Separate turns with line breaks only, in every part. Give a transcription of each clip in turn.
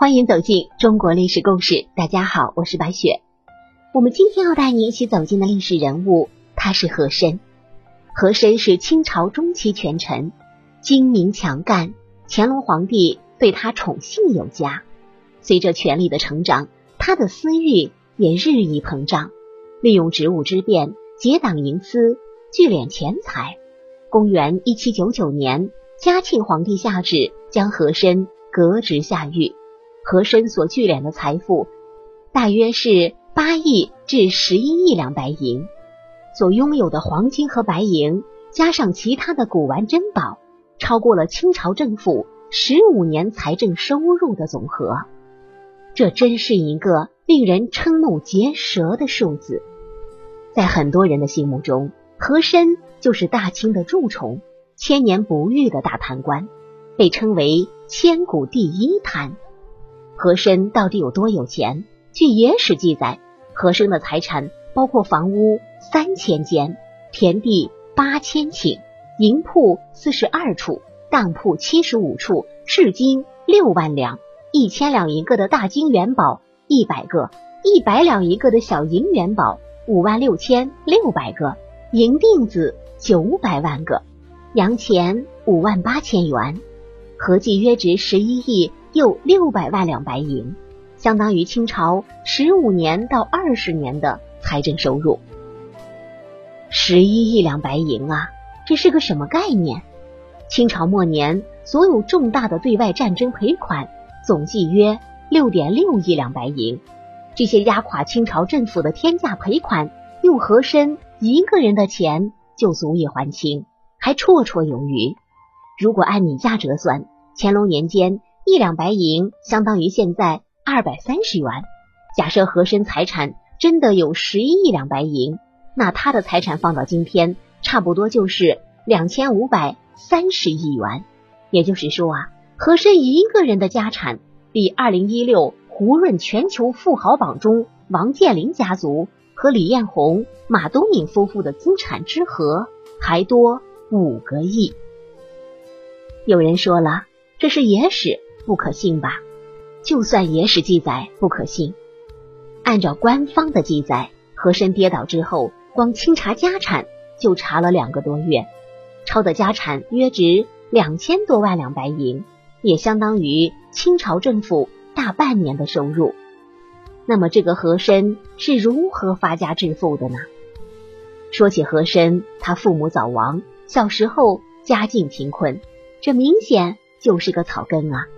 欢迎走进中国历史故事。大家好，我是白雪。我们今天要带你一起走进的历史人物，他是和珅。和珅是清朝中期权臣，精明强干，乾隆皇帝对他宠信有加。随着权力的成长，他的私欲也日益膨胀，利用职务之便结党营私，聚敛钱财。公元一七九九年，嘉庆皇帝下旨将和珅革职下狱。和珅所聚敛的财富大约是八亿至十一亿两白银，所拥有的黄金和白银，加上其他的古玩珍宝，超过了清朝政府十五年财政收入的总和。这真是一个令人瞠目结舌的数字。在很多人的心目中，和珅就是大清的蛀虫，千年不遇的大贪官，被称为千古第一贪。和珅到底有多有钱？据野史记载，和珅的财产包括房屋三千间、田地八千顷、银铺四十二处、当铺七十五处、市金六万两、一千两一个的大金元宝一百个、一百两一个的小银元宝五万六千六百个、银锭子九百万个、洋钱五万八千元，合计约值十一亿。又六百万两白银，相当于清朝十五年到二十年的财政收入。十一亿两白银啊，这是个什么概念？清朝末年所有重大的对外战争赔款总计约六点六亿两白银，这些压垮清朝政府的天价赔款，用和珅一个人的钱就足以还清，还绰绰有余。如果按米价折算，乾隆年间。一两白银相当于现在二百三十元。假设和珅财产真的有十一亿两白银，那他的财产放到今天，差不多就是两千五百三十亿元。也就是说啊，和珅一个人的家产比二零一六胡润全球富豪榜中王健林家族和李彦宏、马东敏夫妇的资产之和还多五个亿。有人说了，这是野史。不可信吧？就算野史记载不可信，按照官方的记载，和珅跌倒之后，光清查家产就查了两个多月，抄的家产约值两千多万两白银，也相当于清朝政府大半年的收入。那么这个和珅是如何发家致富的呢？说起和珅，他父母早亡，小时候家境贫困，这明显就是个草根啊。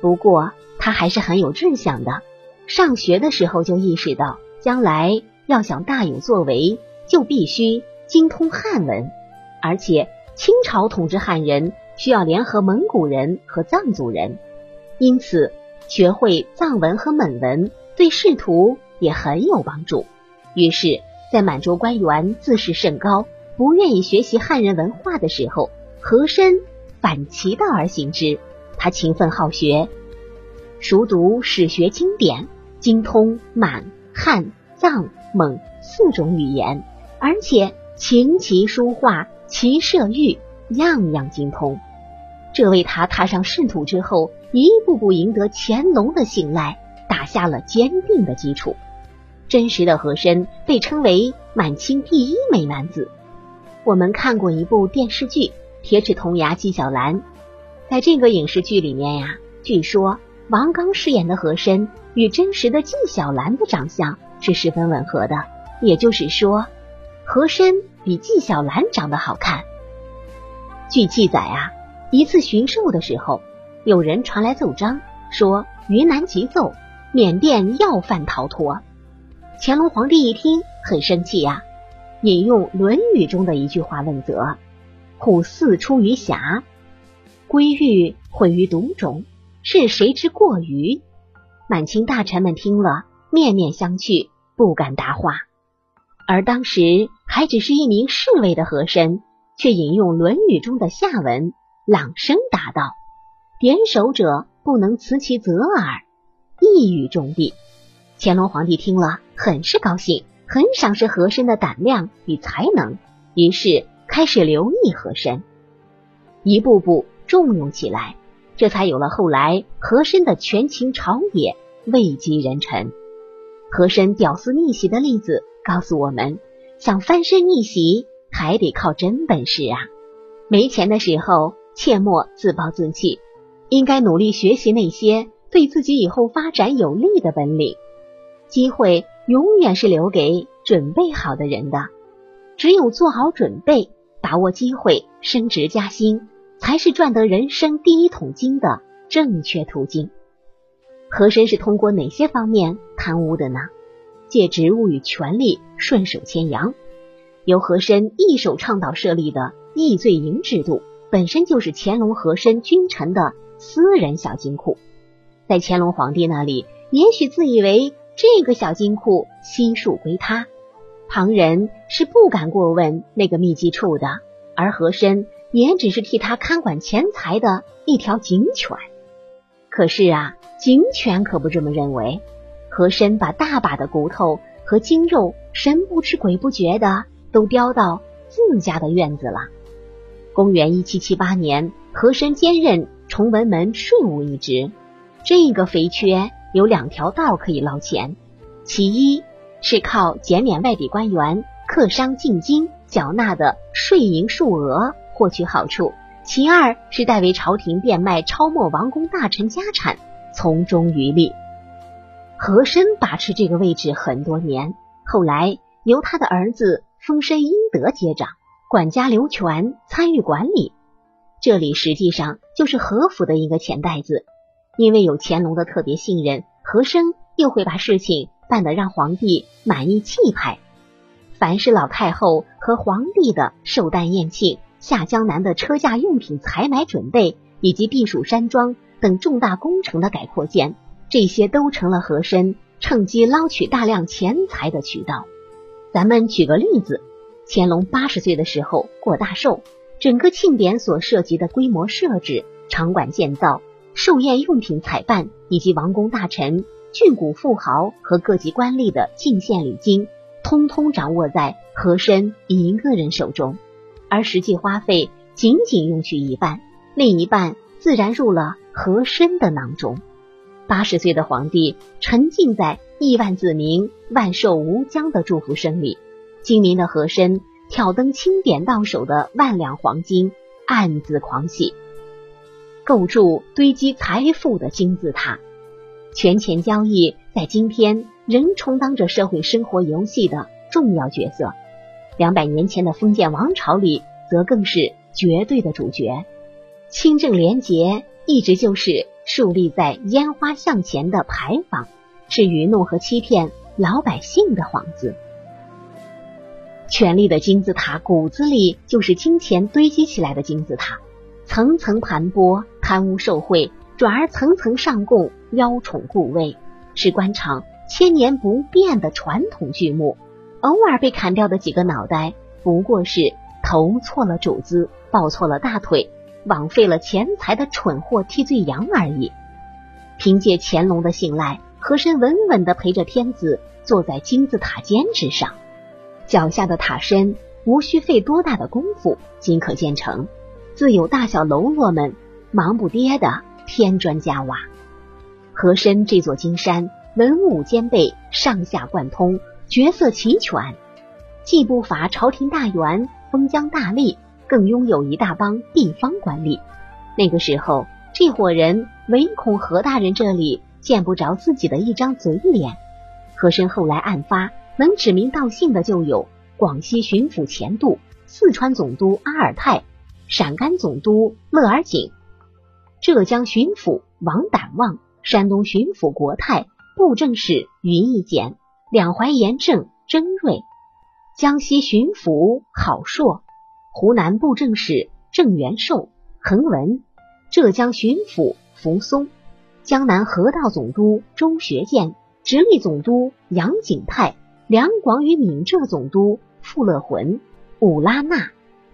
不过他还是很有志向的，上学的时候就意识到，将来要想大有作为，就必须精通汉文，而且清朝统治汉人需要联合蒙古人和藏族人，因此学会藏文和蒙文对仕途也很有帮助。于是，在满洲官员自视甚高，不愿意学习汉人文化的时候，和珅反其道而行之。他勤奋好学，熟读史学经典，精通满、汉、藏、蒙四种语言，而且琴棋书画、骑射御样样精通。这为他踏上仕途之后，一步步赢得乾隆的信赖，打下了坚定的基础。真实的和珅被称为满清第一美男子。我们看过一部电视剧《铁齿铜牙纪晓岚》。在这个影视剧里面呀，据说王刚饰演的和珅与真实的纪晓岚的长相是十分吻合的，也就是说，和珅比纪晓岚长得好看。据记载啊，一次巡狩的时候，有人传来奏章，说云南急奏，缅甸要犯逃脱。乾隆皇帝一听很生气呀，引用《论语》中的一句话问责：“虎四出于峡。”归玉毁于毒种，是谁之过于？满清大臣们听了，面面相觑，不敢答话。而当时还只是一名侍卫的和珅，却引用《论语》中的下文，朗声答道：“点首者不能辞其责耳。”一语中的。乾隆皇帝听了，很是高兴，很赏识和珅的胆量与才能，于是开始留意和珅，一步步。重用起来，这才有了后来和珅的权倾朝野、位极人臣。和珅屌丝逆袭的例子告诉我们，想翻身逆袭还得靠真本事啊！没钱的时候切莫自暴自弃，应该努力学习那些对自己以后发展有利的本领。机会永远是留给准备好的人的，只有做好准备，把握机会，升职加薪，才是赚得人生第一桶金的正确途径。和珅是通过哪些方面贪污的呢？借职务与权力顺手牵羊。由和珅一手倡导设立的义罪营制度，本身就是乾隆和珅君臣的私人小金库，在乾隆皇帝那里，也许自以为。这个小金库悉数归他，旁人是不敢过问那个秘籍处的，而和珅也只是替他看管钱财的一条警犬。可是啊，警犬可不这么认为。和珅把大把的骨头和精肉神不知鬼不觉的都叼到自家的院子了。公元一七七八年，和珅兼任崇文门税务一职，这个肥缺。有两条道可以捞钱，其一是靠减免外地官员客商进京缴纳的税银数额获取好处；其二是代为朝廷变卖超没王公大臣家产，从中渔利。和珅把持这个位置很多年，后来由他的儿子丰绅殷德接掌，管家刘全参与管理。这里实际上就是和府的一个钱袋子。因为有乾隆的特别信任，和珅又会把事情办得让皇帝满意气派。凡是老太后和皇帝的寿诞宴庆、下江南的车驾用品采买准备，以及避暑山庄等重大工程的改扩建，这些都成了和珅趁机捞取大量钱财的渠道。咱们举个例子，乾隆八十岁的时候过大寿，整个庆典所涉及的规模设置、场馆建造。寿宴用品采办以及王公大臣、郡古富豪和各级官吏的进献礼金，通通掌握在和珅一个人手中，而实际花费仅仅用去一半，另一半自然入了和珅的囊中。八十岁的皇帝沉浸在亿万子民万寿无疆的祝福声里，精明的和珅挑灯清点到手的万两黄金，暗自狂喜。构筑堆积财富的金字塔，权钱交易在今天仍充当着社会生活游戏的重要角色。两百年前的封建王朝里，则更是绝对的主角。清正廉洁一直就是树立在烟花巷前的牌坊，是愚弄和欺骗老百姓的幌子。权力的金字塔骨子里就是金钱堆积起来的金字塔。层层盘剥，贪污受贿，转而层层上供，邀宠故位，是官场千年不变的传统剧目。偶尔被砍掉的几个脑袋，不过是投错了主子，抱错了大腿，枉费了钱财的蠢货替罪羊而已。凭借乾隆的信赖，和珅稳稳的陪着天子坐在金字塔尖之上，脚下的塔身无需费多大的功夫，即可建成。自有大小喽啰们忙不迭的添砖加瓦。和珅这座金山文武兼备，上下贯通，角色齐全，既不乏朝廷大员、封疆大吏，更拥有一大帮地方官吏。那个时候，这伙人唯恐何大人这里见不着自己的一张嘴脸。和珅后来案发，能指名道姓的就有广西巡抚钱度、四川总督阿尔泰。陕甘总督勒尔景、浙江巡抚王胆望、山东巡抚国泰、布政使于义简、两淮盐政征瑞、江西巡抚郝硕、湖南布政使郑元寿、恒文、浙江巡抚扶松、江南河道总督周学建、直隶总督杨景泰、两广与闽浙总督傅乐浑、武拉纳。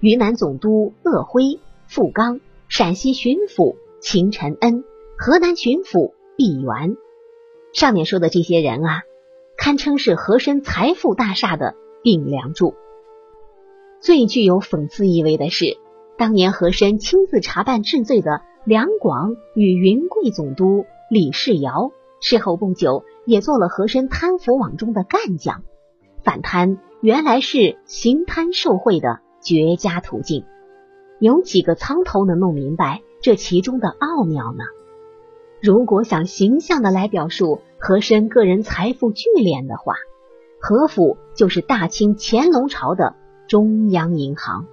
云南总督鄂辉、傅刚，陕西巡抚秦承恩，河南巡抚毕沅。上面说的这些人啊，堪称是和珅财富大厦的顶梁柱。最具有讽刺意味的是，当年和珅亲自查办治罪的两广与云贵总督李世尧，事后不久也做了和珅贪腐网中的干将。反贪原来是行贪受贿的绝佳途径，有几个苍头能弄明白这其中的奥妙呢？如果想形象的来表述和珅个人财富聚敛的话，和府就是大清乾隆朝的中央银行。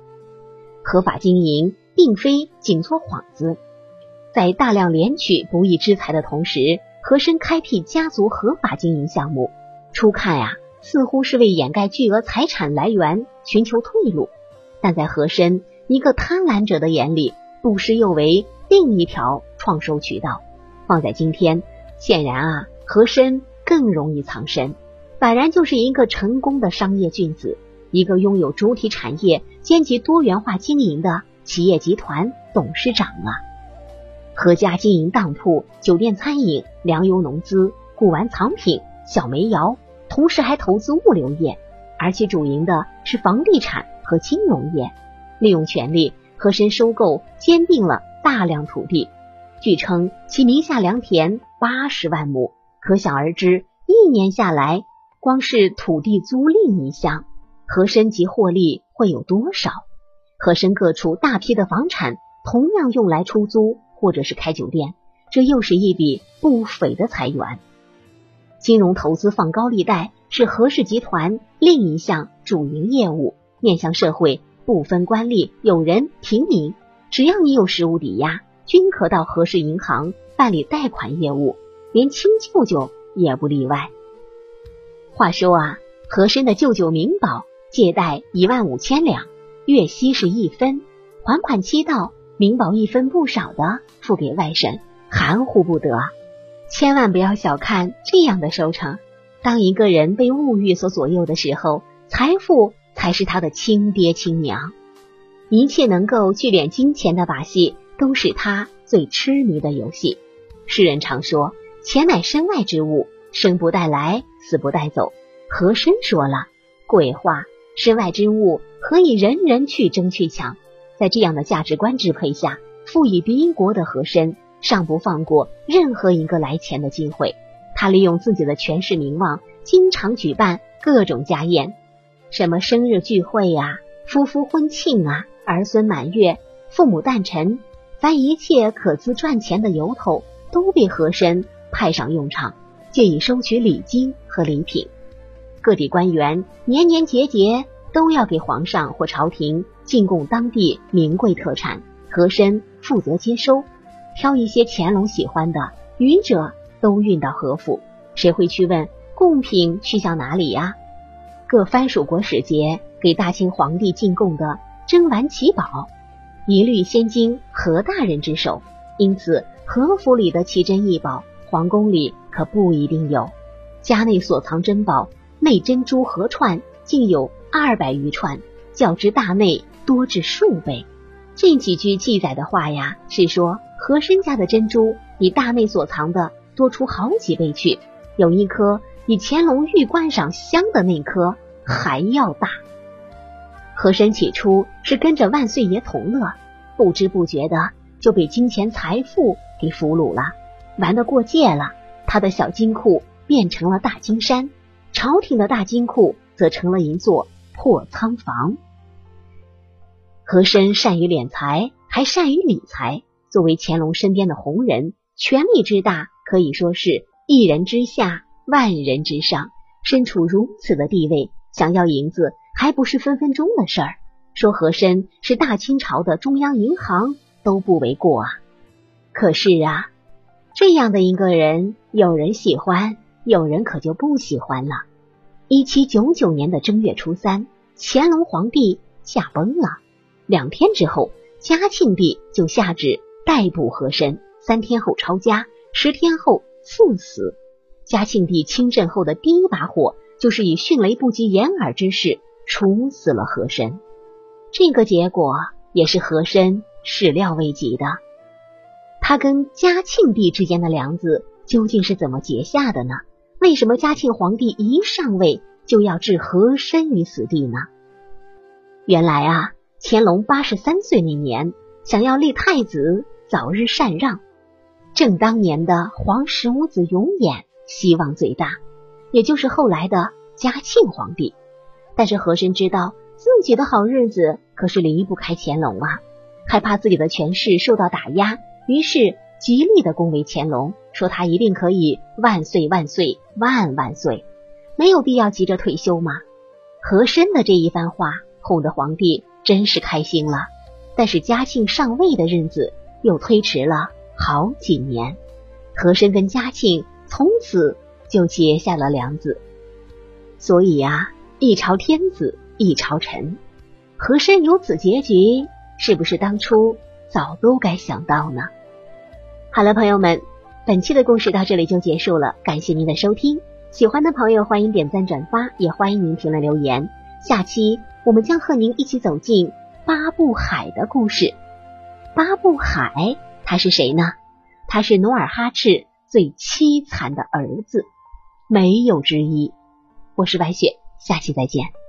合法经营并非仅做幌子，在大量敛取不义之财的同时，和珅开辟家族合法经营项目，初看呀，似乎是为掩盖巨额财产来源寻求退路，但在和珅一个贪婪者的眼里，不失又为另一条创收渠道。放在今天，显然啊，和珅更容易藏身，反然就是一个成功的商业巨子，一个拥有主体产业兼及多元化经营的企业集团董事长啊。何家经营当铺、酒店、餐饮、粮油农资、古玩藏品、小煤窑，同时还投资物流业，而且主营的是房地产和金融业。利用权力，和珅收购兼并了大量土地。据称，其名下良田八十万亩，可想而知，一年下来，光是土地租赁一项，和珅及获利会有多少？和珅各处大批的房产，同样用来出租或者是开酒店，这又是一笔不菲的财源。金融投资放高利贷是和氏集团另一项主营业务，面向社会，不分官吏、有人、平民，只要你有实物抵押。均可到和氏银行办理贷款业务，连亲舅舅也不例外。话说啊，和珅的舅舅明宝借贷一万五千两，月息是一分，还款期到，明宝一分不少的付给外甥，含糊不得。千万不要小看这样的收成。当一个人被物欲所左右的时候，财富才是他的亲爹亲娘。一切能够聚敛金钱的把戏。都是他最痴迷的游戏。世人常说，钱乃身外之物，生不带来，死不带走。和珅说了，鬼话，身外之物何以人人去争去抢？在这样的价值观支配下，富以敌国的和珅尚不放过任何一个来钱的机会。他利用自己的权势名望，经常举办各种家宴，什么生日聚会呀，夫妇婚庆啊，儿孙满月，父母诞辰。凡一切可资赚钱的由头，都被和珅派上用场，借以收取礼金和礼品。各地官员年年节节都要给皇上或朝廷进贡当地名贵特产，和珅负责接收，挑一些乾隆喜欢的，余者都运到和府。谁会去问贡品去向哪里呀？各藩属国使节给大清皇帝进贡的珍玩奇宝。一律先经何大人之手，因此何府里的奇珍异宝，皇宫里可不一定有。家内所藏珍宝，内珍珠合串竟有二百余串，较之大内多至数倍。这几句记载的话呀，是说和珅家的珍珠比大内所藏的多出好几倍去，有一颗比乾隆玉冠上镶的那颗还要大。和珅起初是跟着万岁爷同乐，不知不觉的就被金钱财富给俘虏了，玩得过界了。他的小金库变成了大金山，朝廷的大金库则成了一座破仓房。和珅善于敛财，还善于理财。作为乾隆身边的红人，权力之大可以说是一人之下，万人之上。身处如此的地位，想要银子。还不是分分钟的事儿。说和珅是大清朝的中央银行都不为过啊。可是啊，这样的一个人，有人喜欢，有人可就不喜欢了。一七九九年的正月初三，乾隆皇帝驾崩了。两天之后，嘉庆帝就下旨逮捕和珅，三天后抄家，十天后赐死。嘉庆帝亲政后的第一把火，就是以迅雷不及掩耳之势。处死了和珅，这个结果也是和珅始料未及的。他跟嘉庆帝之间的梁子究竟是怎么结下的呢？为什么嘉庆皇帝一上位就要置和珅于死地呢？原来啊，乾隆八十三岁那年，想要立太子，早日禅让。正当年的皇十五子永琰希望最大，也就是后来的嘉庆皇帝。但是和珅知道自己的好日子可是离不开乾隆啊，害怕自己的权势受到打压，于是极力的恭维乾隆，说他一定可以万岁万岁万万岁，没有必要急着退休嘛。和珅的这一番话哄得皇帝真是开心了，但是嘉庆上位的日子又推迟了好几年，和珅跟嘉庆从此就结下了梁子。所以呀，一朝天子一朝臣，和珅有此结局，是不是当初早都该想到呢？好了，朋友们，本期的故事到这里就结束了，感谢您的收听。喜欢的朋友欢迎点赞转发，也欢迎您评论留言。下期我们将和您一起走进八步海的故事。八步海他是谁呢？他是努尔哈赤最凄惨的儿子，没有之一。我是白雪，下期再见。